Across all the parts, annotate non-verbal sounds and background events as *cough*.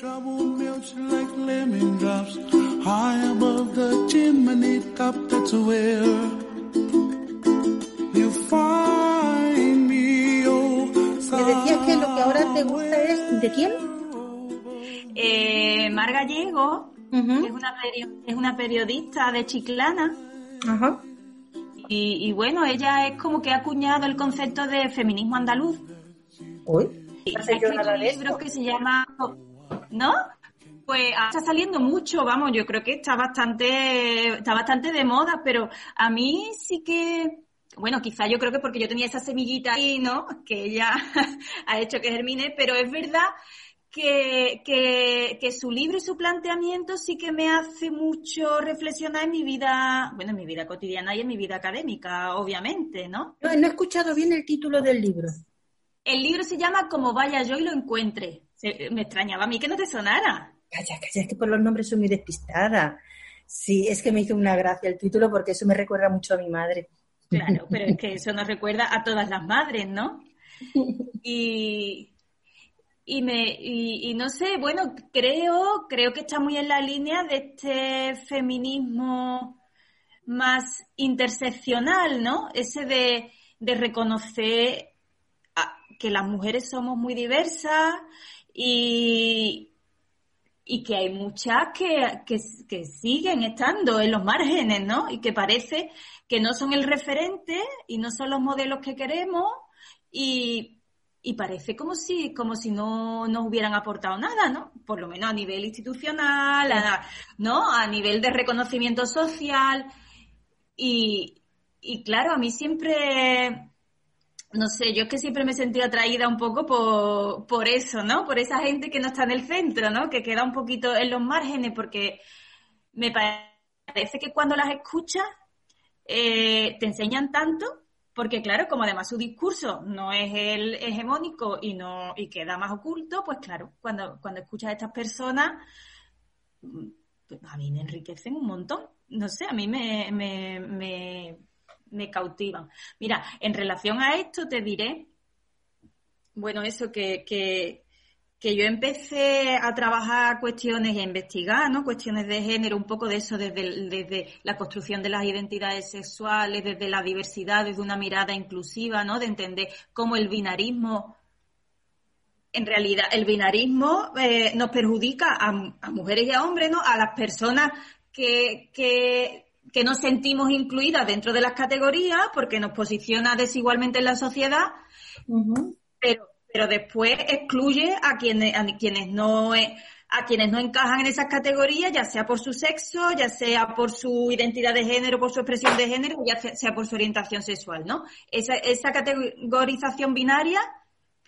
trouble melts like lemon drops high above the chimney top. That's where you find me. Oh, Me decías que lo que ahora te gusta es ¿de quién? Eh, Mar Gallego Ujú. es, una es una periodista de Chiclana Ajá. y, y bueno, ella es como que ha acuñado el concepto de feminismo andaluz. Uy, Y ha escrito un libro que se llama... ¿No? Pues ah, está saliendo mucho, vamos, yo creo que está bastante, está bastante de moda, pero a mí sí que, bueno, quizá yo creo que porque yo tenía esa semillita ahí, ¿no? *laughs* Que ella *laughs* ha hecho que germine, pero es verdad que, que, que su libro y su planteamiento sí que me hace mucho reflexionar en mi vida, bueno, en mi vida cotidiana y en mi vida académica, obviamente, ¿no? No, no he escuchado bien el título del libro. El libro se llama Como vaya yo y lo encuentre. Se- me extrañaba a mí que no te sonara. Calla, calla, es que por los nombres soy muy despistada. Sí, es que me hizo una gracia el título porque eso me recuerda mucho a mi madre. Claro, pero es que *laughs* eso nos recuerda a todas las madres, ¿no? Y, y me y, y no sé, bueno, creo, creo que está muy en la línea de este feminismo más interseccional, ¿no? Ese de, de reconocer que las mujeres somos muy diversas y, y que hay muchas que, que, siguen estando en los márgenes, ¿no? Y que parece que no son el referente y no son los modelos que queremos y, y parece como si, como si no nos hubieran aportado nada, ¿no? Por lo menos a nivel institucional, ¿no? A nivel de reconocimiento social y, y claro, a mí siempre, no sé, yo es que siempre me he sentido atraída un poco por, por eso, ¿no? Por esa gente que no está en el centro, ¿no? Que queda un poquito en los márgenes, porque me parece que cuando las escuchas eh, te enseñan tanto, porque claro, como además su discurso no es el hegemónico y no y queda más oculto, pues claro, cuando, cuando escuchas a estas personas, pues a mí me enriquecen un montón. No sé, a mí me, me cautivan. Mira, en relación a esto te diré, bueno, eso que, que, que yo empecé a trabajar cuestiones y a investigar, ¿no? Cuestiones de género, un poco de eso desde, desde la construcción de las identidades sexuales, desde la diversidad, desde una mirada inclusiva, ¿no? De entender cómo el binarismo, en realidad, el binarismo eh, nos perjudica a, a mujeres y a hombres, ¿no? A las personas que, que, que nos sentimos incluidas dentro de las categorías porque nos posiciona desigualmente en la sociedad pero, pero después excluye a quienes, a quienes no eh, a quienes no encajan en esas categorías, ya sea por su sexo, ya sea por su identidad de género, por su expresión de género, ya sea, sea por su orientación sexual, ¿no? Esa, esa categorización binaria,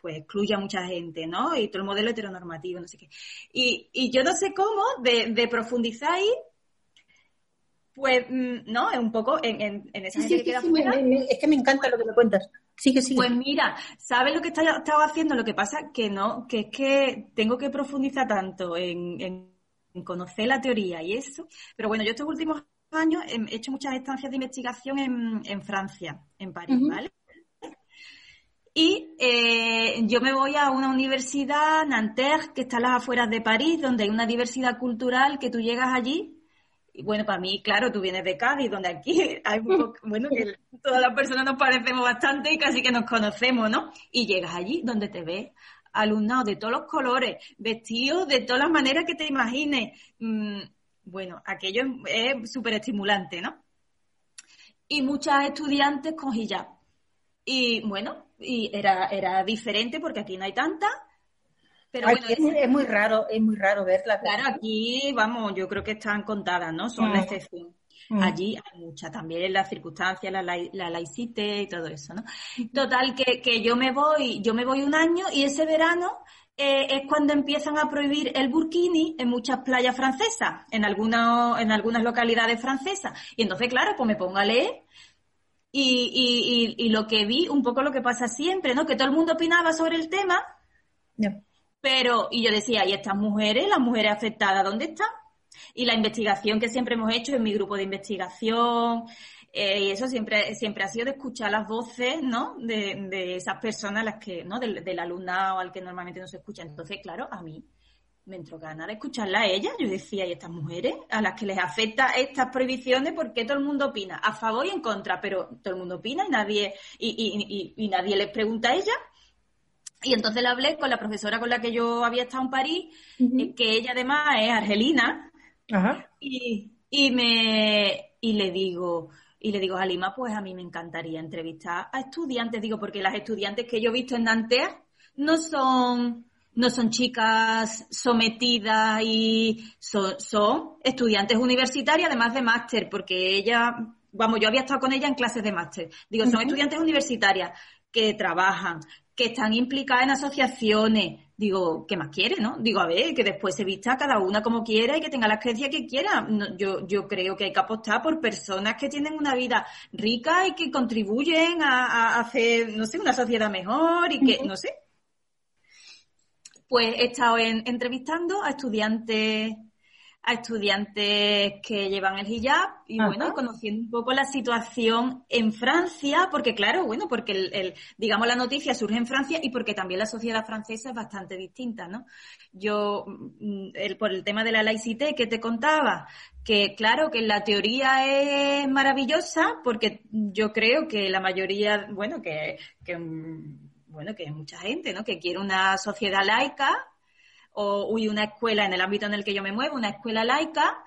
pues excluye a mucha gente, ¿no? Y todo el modelo heteronormativo, no sé qué. Y, y yo no sé cómo de, de profundizar ahí, pues, mm, ¿no? Es un poco en, en, en esa Sí, gente sí, que sí, queda sí, fuera. me- me- es que me encanta lo que me cuentas. Sigue, sigue. Pues mira, ¿sabes lo que estaba haciendo? Lo que pasa que no, que es que tengo que profundizar tanto en, conocer la teoría y eso. Pero bueno, yo estos últimos años he hecho muchas estancias de investigación en, Francia, en París. ¿vale? Y eh, yo me voy a una universidad, Nanterre, que está a las afueras de París, donde hay una diversidad cultural que tú llegas allí. Y bueno, para mí, claro, tú vienes de Cádiz, donde aquí *laughs* hay un poco, bueno, que todas las personas nos parecemos bastante y casi que nos conocemos, ¿no? Y llegas allí donde te ves alumnado de todos los colores, vestidos de todas las maneras que te imagines. Mm, bueno, aquello es súper estimulante, ¿no? Y muchas estudiantes con hijab. Y bueno, y era, era diferente porque aquí no hay tantas. Pero bueno, es, muy, es muy raro, es muy raro verla. Claro, aquí, vamos, yo creo que están contadas, ¿no? Son la Mm. excepción. Mm. Allí hay muchas, también las circunstancias, la, lai- la laicite y todo eso, ¿no? Total, que, que yo me voy, yo me voy un año y ese verano eh, es cuando empiezan a prohibir el burkini en muchas playas francesas, en algunas, en algunas localidades francesas. Y entonces, claro, pues me pongo a leer y, y, y, y lo que vi, un poco lo que pasa siempre, ¿no? Que todo el mundo opinaba sobre el tema. Pero, y yo decía, ¿y estas mujeres, las mujeres afectadas, dónde están? Y la investigación que siempre hemos hecho en mi grupo de investigación, eh, y eso siempre, siempre ha sido de escuchar las voces, ¿no? De, de esas personas, las que, ¿no? Del, del alumnado al que normalmente no se escucha. Entonces, claro, a mí me entró ganas de escucharla a ella. Yo decía, ¿y estas mujeres a las que les afecta estas prohibiciones, por qué todo el mundo opina? A favor y en contra, pero todo el mundo opina y nadie, y, y, nadie les pregunta a ella. Y entonces le hablé con la profesora con la que yo había estado en París, eh, que ella además es argelina, Y, y, me, y le digo, y le digo a Lima, pues a mí me encantaría entrevistar a estudiantes, digo, porque las estudiantes que yo he visto en Nantes no son no son chicas sometidas y son, estudiantes universitarias, además de máster, porque ella, vamos, yo había estado con ella en clases de máster. Digo, son estudiantes universitarias que trabajan, que están implicadas en asociaciones. Digo, ¿qué más quiere, no? Digo, a ver, que después se vista cada una como quiera y que tenga la creencia que quiera. yo, yo creo que hay que apostar por personas que tienen una vida rica y que contribuyen a, hacer, no sé, una sociedad mejor y que, no sé, pues he estado entrevistando a estudiantes a estudiantes que llevan el hijab y bueno, conociendo un poco la situación en Francia, porque claro, bueno, porque el, digamos la noticia surge en Francia y porque también la sociedad francesa es bastante distinta, ¿no? Yo, mm, el, por el tema de la laicité que te contaba, que claro, que la teoría es maravillosa, porque yo creo que la mayoría, bueno, que, que mm, bueno, que hay mucha gente, ¿no? Que quiere una sociedad laica o una escuela en el ámbito en el que yo me muevo, una escuela laica,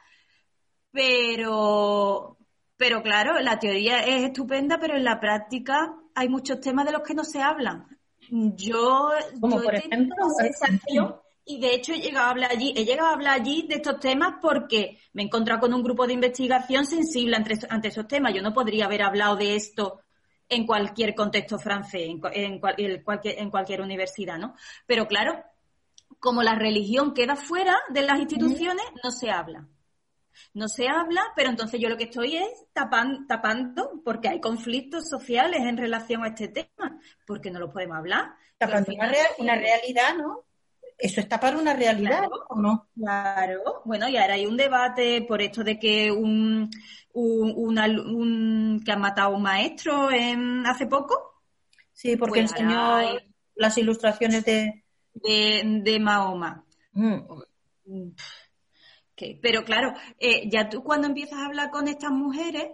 pero, pero claro, la teoría es estupenda, pero en la práctica hay muchos temas de los que no se hablan. Yo, Como por ejemplo, sensación, y de hecho he llegado a hablar allí, he llegado a hablar allí de estos temas porque me he encontrado con un grupo de investigación sensible ante, ante esos temas. Yo no podría haber hablado de esto en cualquier contexto francés, en, cualquier, en cualquier universidad, ¿no? Pero claro, como la religión queda fuera de las instituciones, no se habla. No se habla, pero entonces yo lo que estoy es tapando, porque hay conflictos sociales en relación a este tema, porque no lo podemos hablar. Tapando una, realidad, ¿no? Eso está para una realidad, ¿o no? Claro. Bueno, y ahora hay un debate por esto de que un, un, que ha matado a un maestro en, hace poco. Sí, porque pues enseñó las ilustraciones de... De, Mahoma. Mm. pero claro, eh, ya tú cuando empiezas a hablar con estas mujeres,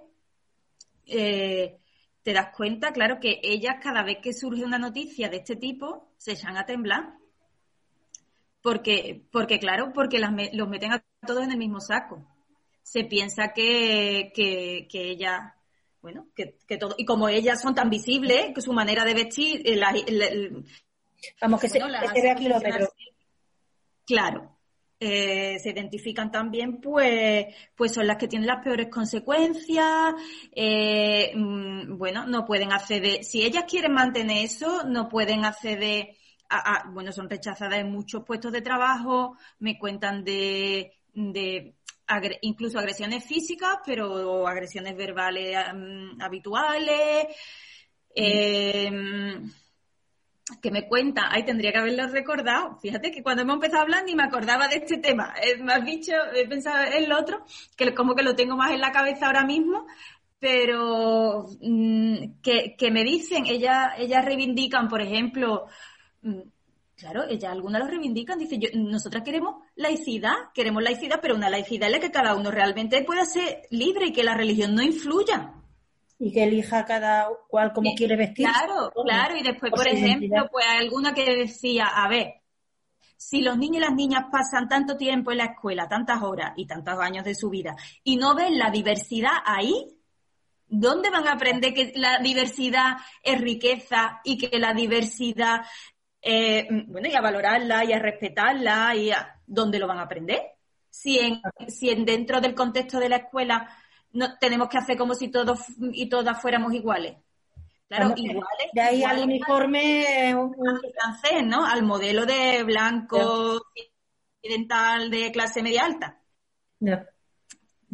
eh, te das cuenta, claro, que ellas cada vez que surge una noticia de este tipo, se echan a temblar. Porque, porque claro, porque las, los meten a todos en el mismo saco se piensa que, que, que ella, bueno, que, que, todo, y como ellas son tan visibles, que su manera de vestir, eh, vamos, que, se, lo Claro, eh, se identifican también, pues, pues son las que tienen las peores consecuencias. Eh, mm, bueno, no pueden acceder. Si ellas quieren mantener eso, no pueden acceder. A, a, bueno, son rechazadas en muchos puestos de trabajo. Me cuentan de, de incluso agresiones físicas, pero agresiones verbales habituales. Em, que me cuenta, ay, tendría que haberlo recordado. Fíjate que cuando hemos empezado a hablar ni me acordaba de este tema. Me has dicho, he pensado en el otro, que como que lo tengo más en la cabeza ahora mismo, pero mm, que, que, me dicen, ellas, ellas reivindican, por ejemplo, mm, Claro, ella algunas lo reivindican, dice, yo, nosotras queremos laicidad, queremos laicidad, pero una laicidad en la que cada uno realmente pueda ser libre y que la religión no influya. Y que elija cada cual como quiere vestir. Claro, claro, y después, por, ejemplo, pues hay alguna que decía, a ver, si los niños y las niñas pasan tanto tiempo en la escuela, tantas horas y tantos años de su vida, y no ven la diversidad ahí, ¿dónde van a aprender que la diversidad es riqueza y que la diversidad eh, bueno, y a valorarla y a respetarla y a dónde lo van a aprender. Si en, si en dentro del contexto de la escuela no, tenemos que hacer como si todos y todas fuéramos iguales. Claro, iguales. De ahí al uniforme francés, ¿no? Al modelo de blanco occidental de clase media alta.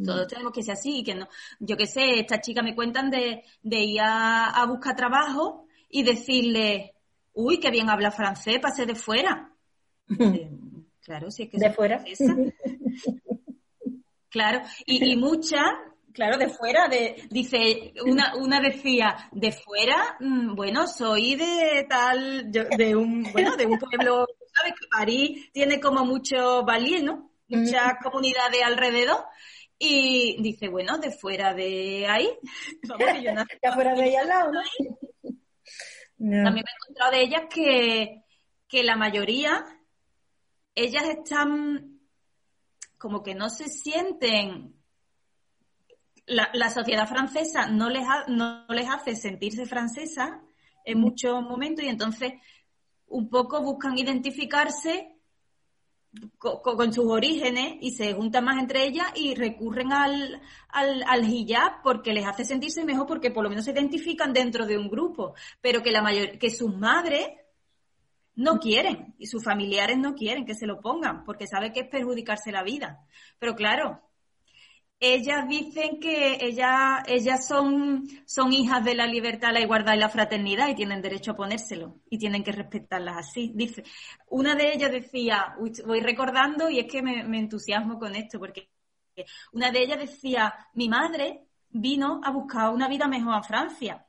Todos tenemos que ser así, que no. Yo qué sé, estas chicas me cuentan de, de ir a, a buscar trabajo y decirle, uy, qué bien habla francés, pase de fuera. claro, sí es que... De fuera. *laughs* claro, y, y muchas, claro, de fuera, de, dice, una, una decía, de fuera, mm, bueno, soy de tal, de un, bueno, de un pueblo, sabes que París tiene como mucho valier, ¿no? Muchas comunidades alrededor. Y dice, bueno, de fuera de ahí. *laughs* Vamos, yo de fuera de ahí al lado, ¿no? También me he encontrado de ellas que, que la mayoría, ellas están como que no se sienten la, sociedad francesa no les, no les hace sentirse francesa en muchos momentos y entonces un poco buscan identificarse con, sus orígenes y se juntan más entre ellas y recurren al, al, al, hijab porque les hace sentirse mejor porque por lo menos se identifican dentro de un grupo, pero que la mayor, que sus madres no quieren y sus familiares no quieren que se lo pongan porque sabe que es perjudicarse la vida. Pero claro, ellas dicen que ellas, ellas son, son hijas de la libertad, la igualdad y la fraternidad y tienen derecho a ponérselo y tienen que respetarlas así. Dice, una de ellas decía, voy recordando y es que me, me entusiasmo con esto porque una de ellas decía, mi madre vino a buscar una vida mejor a Francia.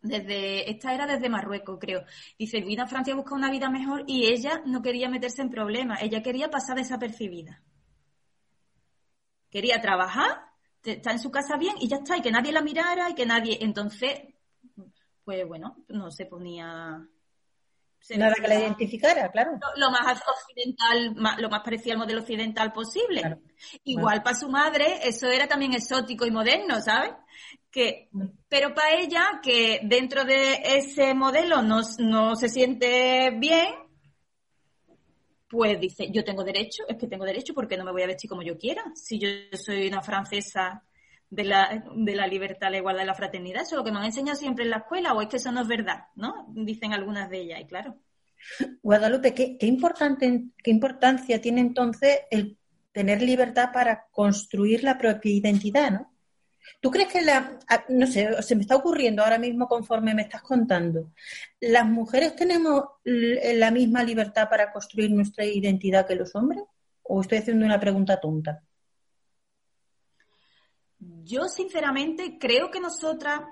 Desde, esta era desde Marruecos, creo. Dice, vino a Francia a buscar una vida mejor y ella no quería meterse en problemas, ella quería pasar desapercibida quería trabajar, está en su casa bien y ya está, y que nadie la mirara y que nadie. Entonces, pues bueno, no se ponía. Nada que la identificara, claro. Lo, más occidental, lo más parecido al modelo occidental posible. Igual para su madre, eso era también exótico y moderno, ¿sabes? Que, mm. pero para ella, que dentro de ese modelo no, no se siente bien, pues dice, yo tengo derecho, es que tengo derecho porque no me voy a vestir como yo quiera. Si yo soy una francesa de la, de la libertad, la igualdad y la fraternidad, eso es lo que me han enseñado siempre en la escuela, o es que eso no es verdad, ¿no? Dicen algunas de ellas, y claro. Guadalupe, ¿qué, qué, importante, qué importancia tiene entonces el tener libertad para construir la propia identidad, ¿no? ¿Tú crees que la, no sé, se me está ocurriendo ahora mismo conforme me estás contando, las mujeres tenemos la misma libertad para construir nuestra identidad que los hombres? ¿O estoy haciendo una pregunta tonta? Yo sinceramente creo que nosotras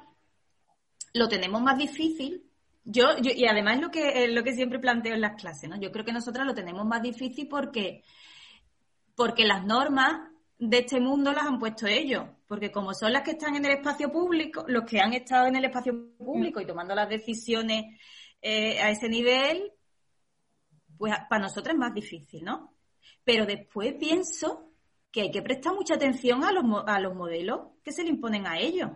lo tenemos más difícil. Yo, y además lo que, lo que siempre planteo en las clases, ¿no? Yo creo que nosotras lo tenemos más difícil porque, porque las normas de este mundo las han puesto ellos, porque como son las que están en el espacio público, los que han estado en el espacio público y tomando las decisiones eh, a ese nivel, pues para nosotros es más difícil, ¿no? Pero después pienso que hay que prestar mucha atención a los, a los modelos que se le imponen a ellos.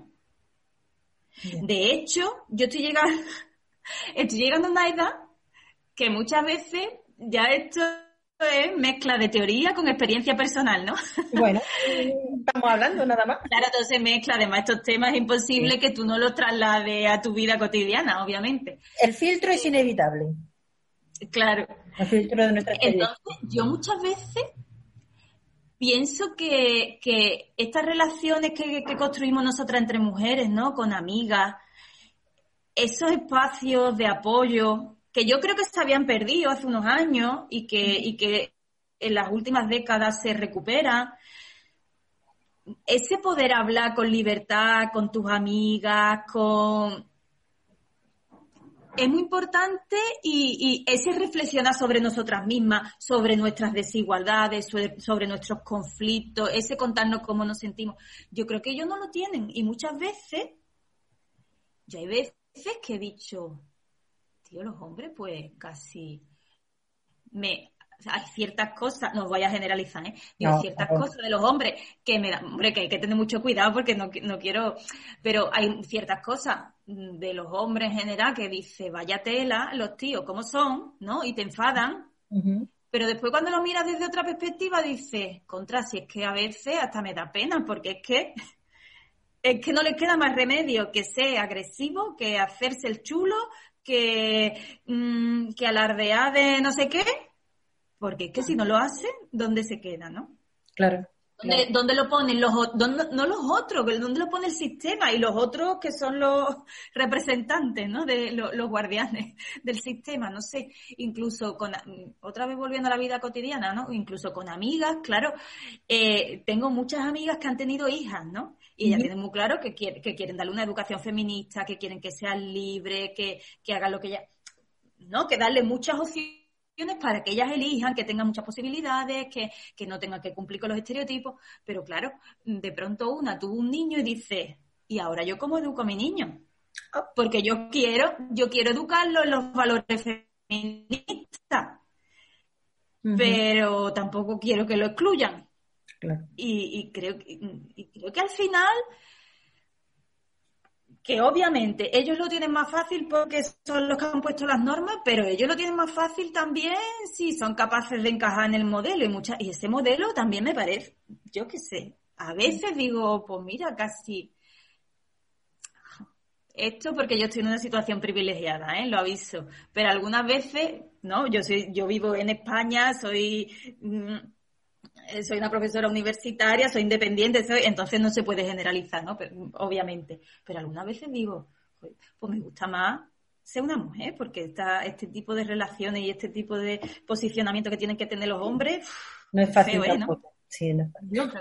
De hecho, yo estoy llegando, *laughs* estoy llegando a una edad que muchas veces ya esto es mezcla de teoría con experiencia personal, ¿no? *laughs* Bueno, estamos hablando nada más. Claro, entonces mezcla además estos temas es imposible que tú no los traslades a tu vida cotidiana, obviamente. El filtro es inevitable. Claro. El filtro de nuestra. Entonces, yo muchas veces pienso que, estas relaciones que, que construimos nosotras entre mujeres, ¿no? Con amigas, esos espacios de apoyo, que yo creo que se habían perdido hace unos años y que, y que en las últimas décadas se recupera. Ese poder hablar con libertad, con tus amigas, con... Es muy importante y, ese reflexionar sobre nosotras mismas, sobre nuestras desigualdades, sobre, nuestros conflictos, ese contarnos cómo nos sentimos. Yo creo que ellos no lo tienen y muchas veces, ya hay veces que he dicho, tío, los hombres pues casi me hay ciertas cosas, no voy a generalizar, ¿eh? Digo, ciertas cosas de los hombres que me dan, hombre, que hay que tener mucho cuidado porque no, no quiero, pero hay ciertas cosas de los hombres en general que dice, vaya tela, los tíos, ¿cómo son? ¿No? Y te enfadan. Pero después cuando lo miras desde otra perspectiva dices, contra, si es que a veces hasta me da pena, porque es que es que no les queda más remedio que ser agresivo, que hacerse el chulo, que, mm, que alardea de no sé qué, porque es que si no lo hace, ¿dónde se queda, no? Claro. ¿Dónde, lo ponen los dónde, no los otros, dónde lo pone el sistema y los otros que son los *laughs* representantes, ¿no? De los, guardianes *laughs* del sistema, no sé, incluso con otra vez volviendo a la vida cotidiana, ¿no? Incluso con amigas, claro, eh, tengo muchas amigas que han tenido hijas, ¿no? Y ellas tienen muy claro que, quieren, que quieren darle una educación feminista, que quieren que sean libres, que, que hagan lo que ella, ¿no? Que darle muchas opciones para que ellas elijan, que tengan muchas posibilidades, que, que no tengan que cumplir con los estereotipos. Pero claro, de pronto una tuvo un niño y dice, ¿y ahora yo cómo educo a mi niño? Porque yo quiero, yo quiero educarlo en los valores feministas, pero tampoco quiero que lo excluyan. Y, creo, y creo que al final que obviamente ellos lo tienen más fácil porque son los que han puesto las normas, pero ellos lo tienen más fácil también si son capaces de encajar en el modelo. Y mucha, y ese modelo también me parece, yo qué sé, a veces digo, pues mira, casi esto porque yo estoy en una situación privilegiada, ¿eh? lo aviso, pero algunas veces, no, yo soy, yo vivo en España, soy mm, soy una profesora universitaria, soy independiente, soy, entonces no se puede generalizar, ¿no? obviamente. Pero algunas veces digo, pues me gusta más ser una mujer, porque esta, este tipo de relaciones y este tipo de posicionamiento que tienen que tener los hombres. No es fácil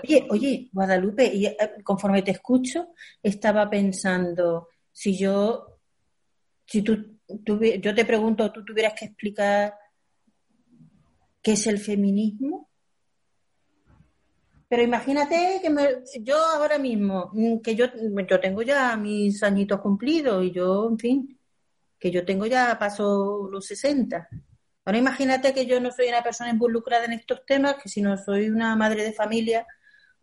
Oye, oye, Guadalupe, y eh, conforme te escucho, estaba pensando, si yo, si tú, yo te pregunto, tú tuvieras que explicar qué es el feminismo, pero imagínate que yo ahora mismo, mm, que yo, yo tengo ya mis añitos cumplidos y yo, en fin, que yo tengo ya paso los 60. Ahora imagínate que yo no soy una persona involucrada en estos temas, que si no soy una madre de familia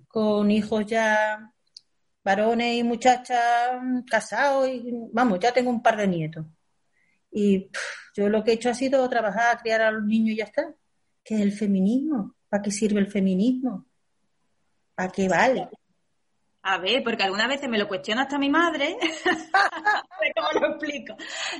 con hijos ya varones y muchachas casados y vamos, ya tengo un par de nietos. Y yo lo que he hecho ha sido trabajar, criar a los niños y ya está. ¿Qué es el feminismo? ¿Para qué sirve el feminismo? ¿A qué vale? A ver, porque algunas veces me lo cuestiona hasta mi madre. *laughs* ¿Cómo lo explico?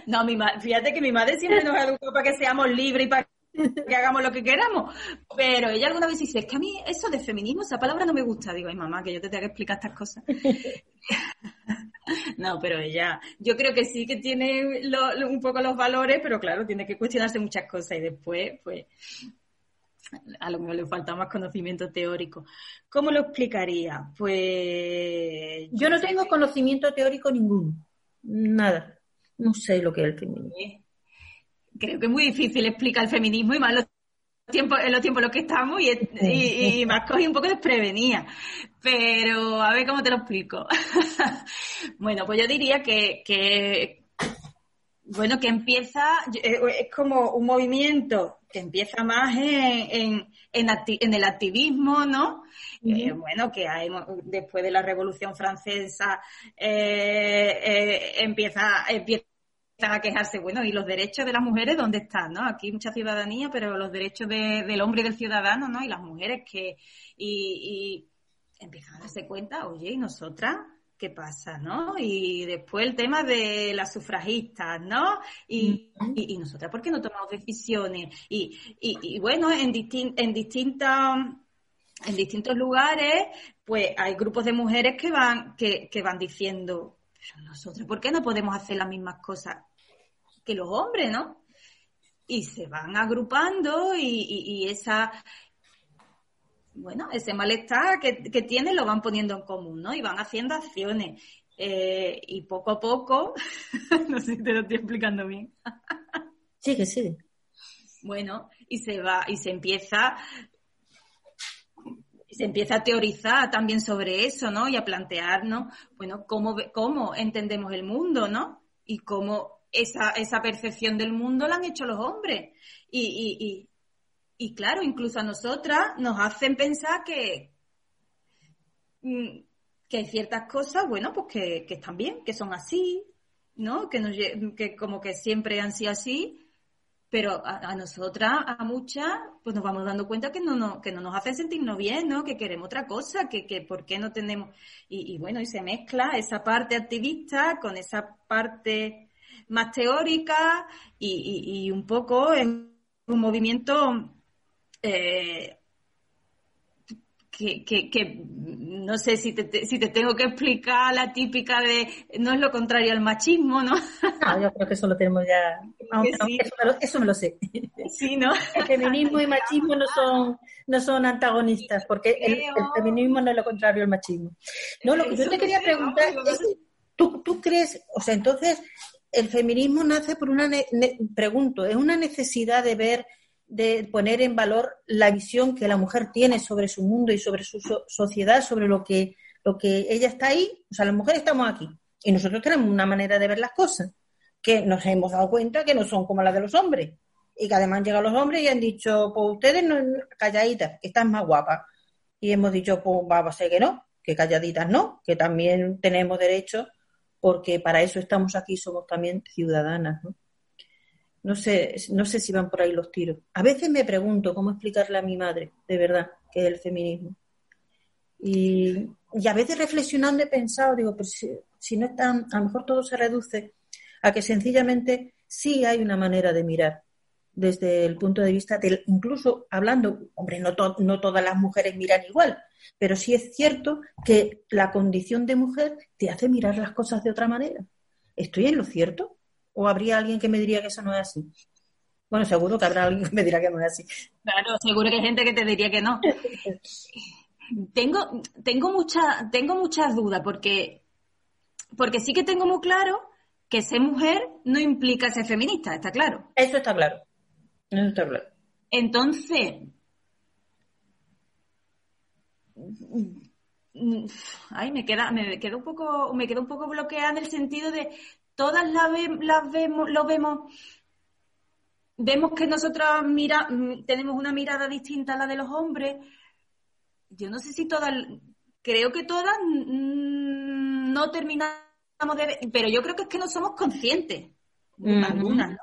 No, mi fíjate que mi madre siempre nos educó para que seamos libres y para que hagamos lo que queramos. Pero ella alguna vez dice, es que a mí eso de feminismo, esa palabra no me gusta. Digo, ay mamá, que yo te tengo que explicar estas cosas. *laughs* no, pero ella, yo creo que sí que tiene un poco los valores, pero claro, tiene que cuestionarse muchas cosas y después, pues, a lo mejor le falta más conocimiento teórico. ¿Cómo lo explicaría? Pues... Yo no tengo conocimiento teórico ninguno, nada. No sé lo que es el feminismo. Creo que es muy difícil explicar el feminismo y más los tiempos, en los tiempos en los que estamos y, más cogí un poco desprevenida. Pero a ver cómo te lo explico. *laughs* bueno, pues yo diría que, que bueno, que empieza, eh, es como un movimiento que empieza más en, en, el activismo, ¿no? Eh, bueno, que hay, después de la Revolución Francesa eh, eh, empieza, empiezan a quejarse, bueno, ¿y los derechos de las mujeres dónde están, no? Aquí mucha ciudadanía, pero los derechos del hombre y del ciudadano, ¿no? Y las mujeres que... Y, y empiezan a darse cuenta, oye, ¿y nosotras? Qué pasa, ¿no? Y después el tema de las sufragistas, ¿no? Y, y, nosotras, ¿por qué no tomamos decisiones? Y, y bueno, en, en distintas en distintos lugares, pues hay grupos de mujeres que van, que, que van diciendo, pero nosotros, ¿por qué no podemos hacer las mismas cosas que los hombres, no? Y se van agrupando y, y esa, bueno, ese malestar que, que tienen lo van poniendo en común, ¿no? Y van haciendo acciones. Eh, y poco a poco, *laughs* no sé si te lo estoy explicando bien. sí, que sí. Bueno, y se va, y se empieza, se empieza a teorizar también sobre eso, ¿no? Y a plantearnos, bueno, cómo, cómo entendemos el mundo, ¿no? Y cómo esa, esa percepción del mundo la han hecho los hombres. Y, y, y claro, incluso a nosotras nos hacen pensar que, mm, que hay ciertas cosas, bueno, pues que, están bien, que son así, ¿no? Que, nos, que como que siempre han sido así, pero a, nosotras, a muchas, pues nos vamos dando cuenta que no, no, que no nos hacen sentirnos bien, ¿no? Que queremos otra cosa, que, que por qué no tenemos... Y, bueno, y se mezcla esa parte activista con esa parte más teórica y, y un poco en un movimiento eh, que, que, no sé si te, si te tengo que explicar la típica de no es lo contrario al machismo, ¿no? No, yo creo que eso lo tenemos ya. eso, me lo, sé. Sí, ¿no? El feminismo y machismo no son, no son antagonistas, porque el, feminismo no es lo contrario al machismo. No, lo que yo te quería preguntar es, ¿tú, ¿tú crees, o sea, entonces, el feminismo nace por una, pregunto, es una necesidad de ver de poner en valor la visión que la mujer tiene sobre su mundo y sobre su sociedad, sobre lo que, lo que ella está ahí. O sea, las mujeres estamos aquí y nosotros tenemos una manera de ver las cosas que nos hemos dado cuenta que no son como las de los hombres. Y que además han llegado los hombres y han dicho, pues ustedes no, calladitas, que más guapas. Y hemos dicho, pues va a ser que no, que calladitas no, que también tenemos derecho, porque para eso estamos aquí, somos también ciudadanas, ¿no? No sé, no sé si van por ahí los tiros. A veces me pregunto cómo explicarle a mi madre, de verdad, que es el feminismo. Y, a veces reflexionando he pensado, digo, pues si, si no están, a lo mejor todo se reduce a que sencillamente sí hay una manera de mirar desde el punto de vista del, incluso hablando, hombre, no, no todas las mujeres miran igual, pero sí es cierto que la condición de mujer te hace mirar las cosas de otra manera. ¿Estoy en lo cierto? ¿O habría alguien que me diría que eso no es así? Bueno, seguro que habrá alguien que me dirá que no es así. Claro, seguro que hay gente que te diría que no. tengo, tengo, mucha, tengo muchas dudas porque, porque sí que tengo muy claro que ser mujer no implica ser feminista, está claro. Eso está claro. Eso está claro. Entonces, ay, me queda, me quedo un poco, me quedo un poco bloqueada en el sentido de todas las, las vemos, lo vemos, vemos que nosotras mira, tenemos una mirada distinta a la de los hombres. Yo no sé si todas, creo que todas no terminamos de pero yo creo que es que no somos conscientes, algunas, ¿no?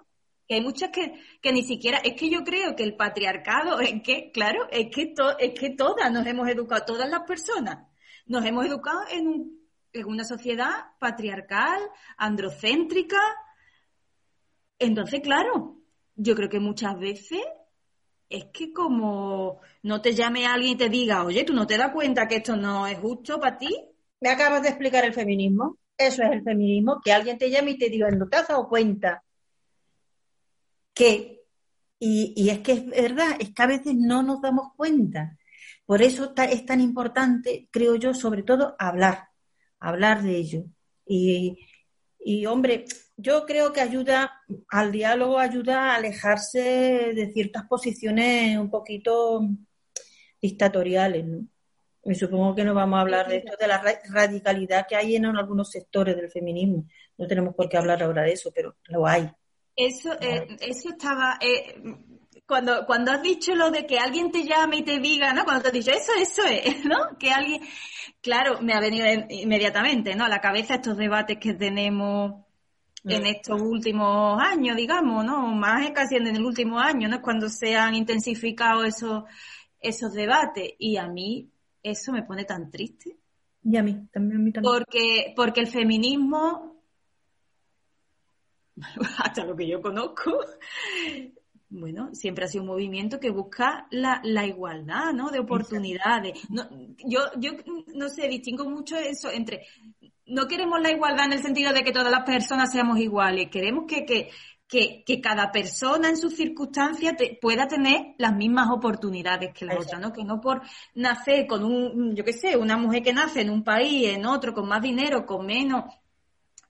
Que hay muchas que, que ni siquiera, es que yo creo que el patriarcado, es que, claro, es que, es que todas nos hemos educado, todas las personas, nos hemos educado en, en una sociedad patriarcal, androcéntrica. Entonces, claro, yo creo que muchas veces es que como no te llame alguien y te diga, oye, tú no te das cuenta que esto no es justo para ti. Me acabas de explicar el feminismo. Eso es el feminismo, que alguien te llame y te diga, ¿no te has dado cuenta que, y, es que es verdad, es que a veces no nos damos cuenta. Por eso es tan importante, creo yo, sobre todo hablar, hablar de ello. Y, y hombre, yo creo que ayuda al diálogo, ayuda a alejarse de ciertas posiciones un poquito dictatoriales, ¿no? Y supongo que no vamos a hablar de esto, de la radicalidad que hay en algunos sectores del feminismo. No tenemos por qué hablar ahora de eso, pero lo hay. Eso, eh, eso estaba. Eh, cuando, cuando has dicho lo de que alguien te llame y te diga, ¿no? Cuando te has dicho eso, eso es, *laughs* ¿no? Que alguien. Claro, me ha venido inmediatamente, ¿no? A la cabeza estos debates que tenemos en mm. estos últimos años, digamos, ¿no? Más casi en el último año, ¿no? Es cuando se han intensificado esos, esos debates. Y a mí eso me pone tan triste. Y a mí, también a mí también. Porque, porque el feminismo, *laughs* hasta lo que yo conozco, bueno, siempre ha sido un movimiento que busca la, igualdad, ¿no? De oportunidades. No, yo, yo no sé, distingo mucho eso entre, no queremos la igualdad en el sentido de que todas las personas seamos iguales, queremos que, que, que, que cada persona en sus circunstancias pueda tener las mismas oportunidades que la otra, ¿no? Que no por nacer con un, yo qué sé, una mujer que nace en un país, en otro, con más dinero, con menos,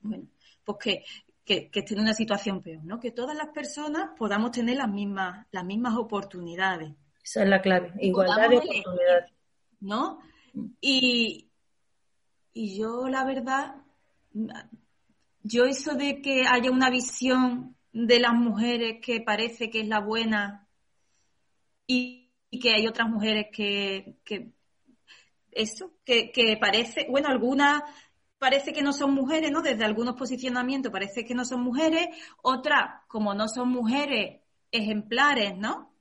bueno, pues que, que, que esté en una situación peor, ¿no? Que todas las personas podamos tener las mismas, las mismas oportunidades. Esa es la clave, igualdad de oportunidades. ¿No? Y, y yo, la verdad, yo eso de que haya una visión de las mujeres que parece que es la buena y, que hay otras mujeres que, que eso, que, que, parece, bueno, algunas parece que no son mujeres, ¿no? Desde algunos posicionamientos parece que no son mujeres, otras, como no son mujeres ejemplares, ¿no?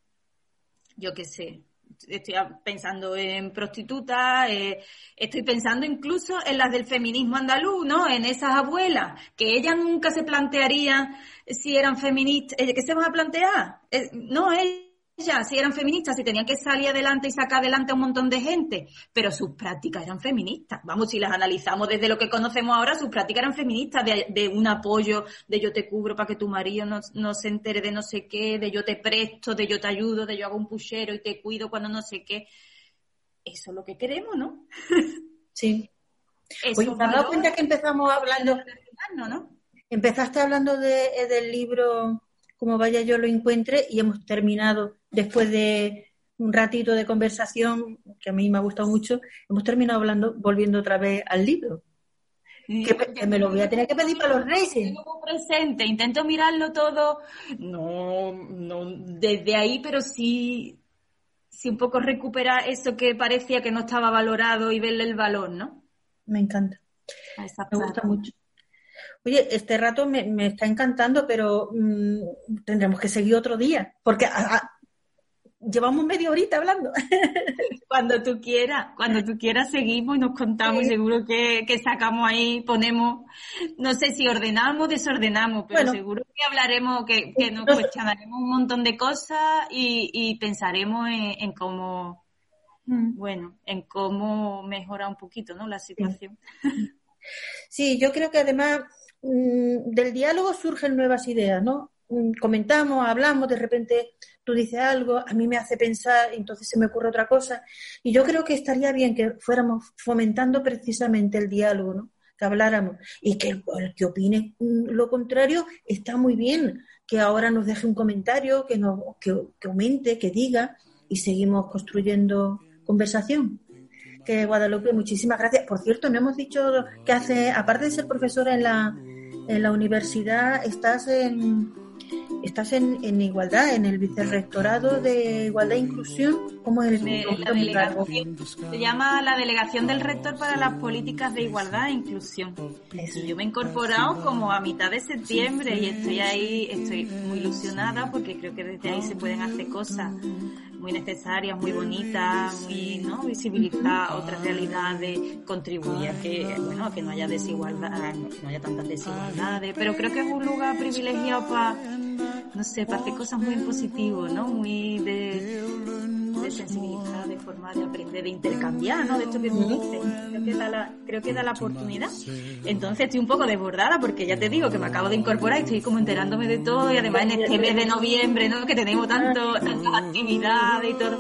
Yo qué sé, estoy pensando en prostitutas, eh, estoy pensando incluso en las del feminismo andaluz, ¿no? En esas abuelas, que ellas nunca se plantearían si eran feministas, eh, ¿qué se van a plantear? Eh, no, ellas si eran feministas, si tenían que salir adelante y sacar adelante a un montón de gente, pero sus prácticas eran feministas. Vamos, si las analizamos desde lo que conocemos ahora, sus prácticas eran feministas, de, un apoyo, de yo te cubro para que tu marido no, se entere de no sé qué, de yo te presto, de yo te ayudo, de yo hago un puchero y te cuido cuando no sé qué. Eso es lo que queremos, ¿no? *laughs* Sí. Oye, ¿te has dado cuenta que empezamos hablando? ¿no? Empezaste hablando de, del libro como vaya yo lo encuentre y hemos terminado después de un ratito de conversación que a mí me ha gustado mucho, hemos terminado hablando, volviendo otra vez al libro. Que, me lo voy a tener que pedir para los reyes. Presente, intento mirarlo todo, no, no desde ahí, pero sí, sí un poco recuperar eso que parecía que no estaba valorado y verle el valor, ¿no? Me encanta. Me gusta mucho. Oye, este rato me, está encantando, pero mm, tendremos que seguir otro día, porque llevamos media horita hablando. *laughs* Cuando tú quieras, cuando tú quieras seguimos y nos contamos, seguro que, sacamos ahí, ponemos, no sé si ordenamos, desordenamos, pero seguro que hablaremos, que, nos cuestionaremos un montón de cosas y, pensaremos en, cómo, mm. bueno, en cómo mejorar un poquito, ¿no? La situación. Sí, *laughs* yo creo que además mm, del diálogo surgen nuevas ideas, ¿no? Mm, comentamos, hablamos, de repente tú dices algo, a mí me hace pensar, entonces se me ocurre otra cosa. Y yo creo que estaría bien que fuéramos fomentando precisamente el diálogo, ¿no? que habláramos. Y que el, que opine lo contrario está muy bien, que ahora nos deje un comentario, que, nos, que aumente, que diga, y seguimos construyendo conversación. Que Guadalupe, muchísimas gracias. Por cierto, no hemos dicho que hace, aparte de ser profesora en la, en la universidad, estás en, estás en, en, igualdad, en el vicerrectorado de igualdad e inclusión. ¿Cómo es el Se llama la delegación del rector para las políticas de igualdad e inclusión. yo me he incorporado como a mitad de septiembre y estoy ahí, estoy muy ilusionada porque creo que desde ahí se pueden hacer cosas muy necesarias, muy bonitas, muy ¿no? visibilizar otras realidades, contribuye a que, bueno, a que no haya desigualdad, no haya tantas desigualdades, pero creo que es un lugar privilegiado para no sé, parte cosas muy positivas, ¿no? Muy de, de sensibilizar, de forma de aprender, de intercambiar, ¿no? De esto que tú dices. Creo que, da la, creo que da la oportunidad. Entonces estoy un poco desbordada porque ya te digo que me acabo de incorporar y estoy como enterándome de todo y además en este mes de noviembre, ¿no? Que tenemos tanto, tantas actividades y todo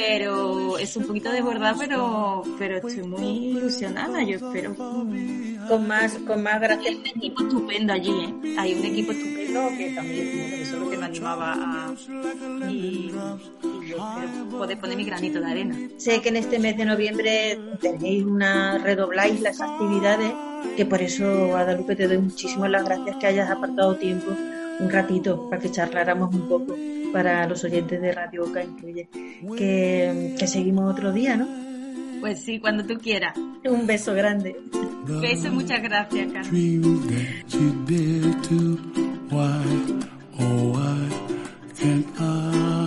pero es un poquito desbordada, pero, pero estoy muy ilusionada, yo espero. Con más, con más gracias. Hay un equipo estupendo allí, ¿eh? Hay un equipo estupendo que también, bueno, eso es lo que me animaba a... Y, y yo espero poder poner mi granito de arena. Sé que en este mes de noviembre tenéis una, redobláis las actividades, que por eso, Guadalupe, te doy muchísimas las gracias que hayas apartado tiempo un ratito para que charláramos un poco para los oyentes de Radio Oca incluye que, que seguimos otro día, ¿no? Pues sí, cuando tú quieras. Un beso grande. Beso, muchas gracias, Carmen. Oh,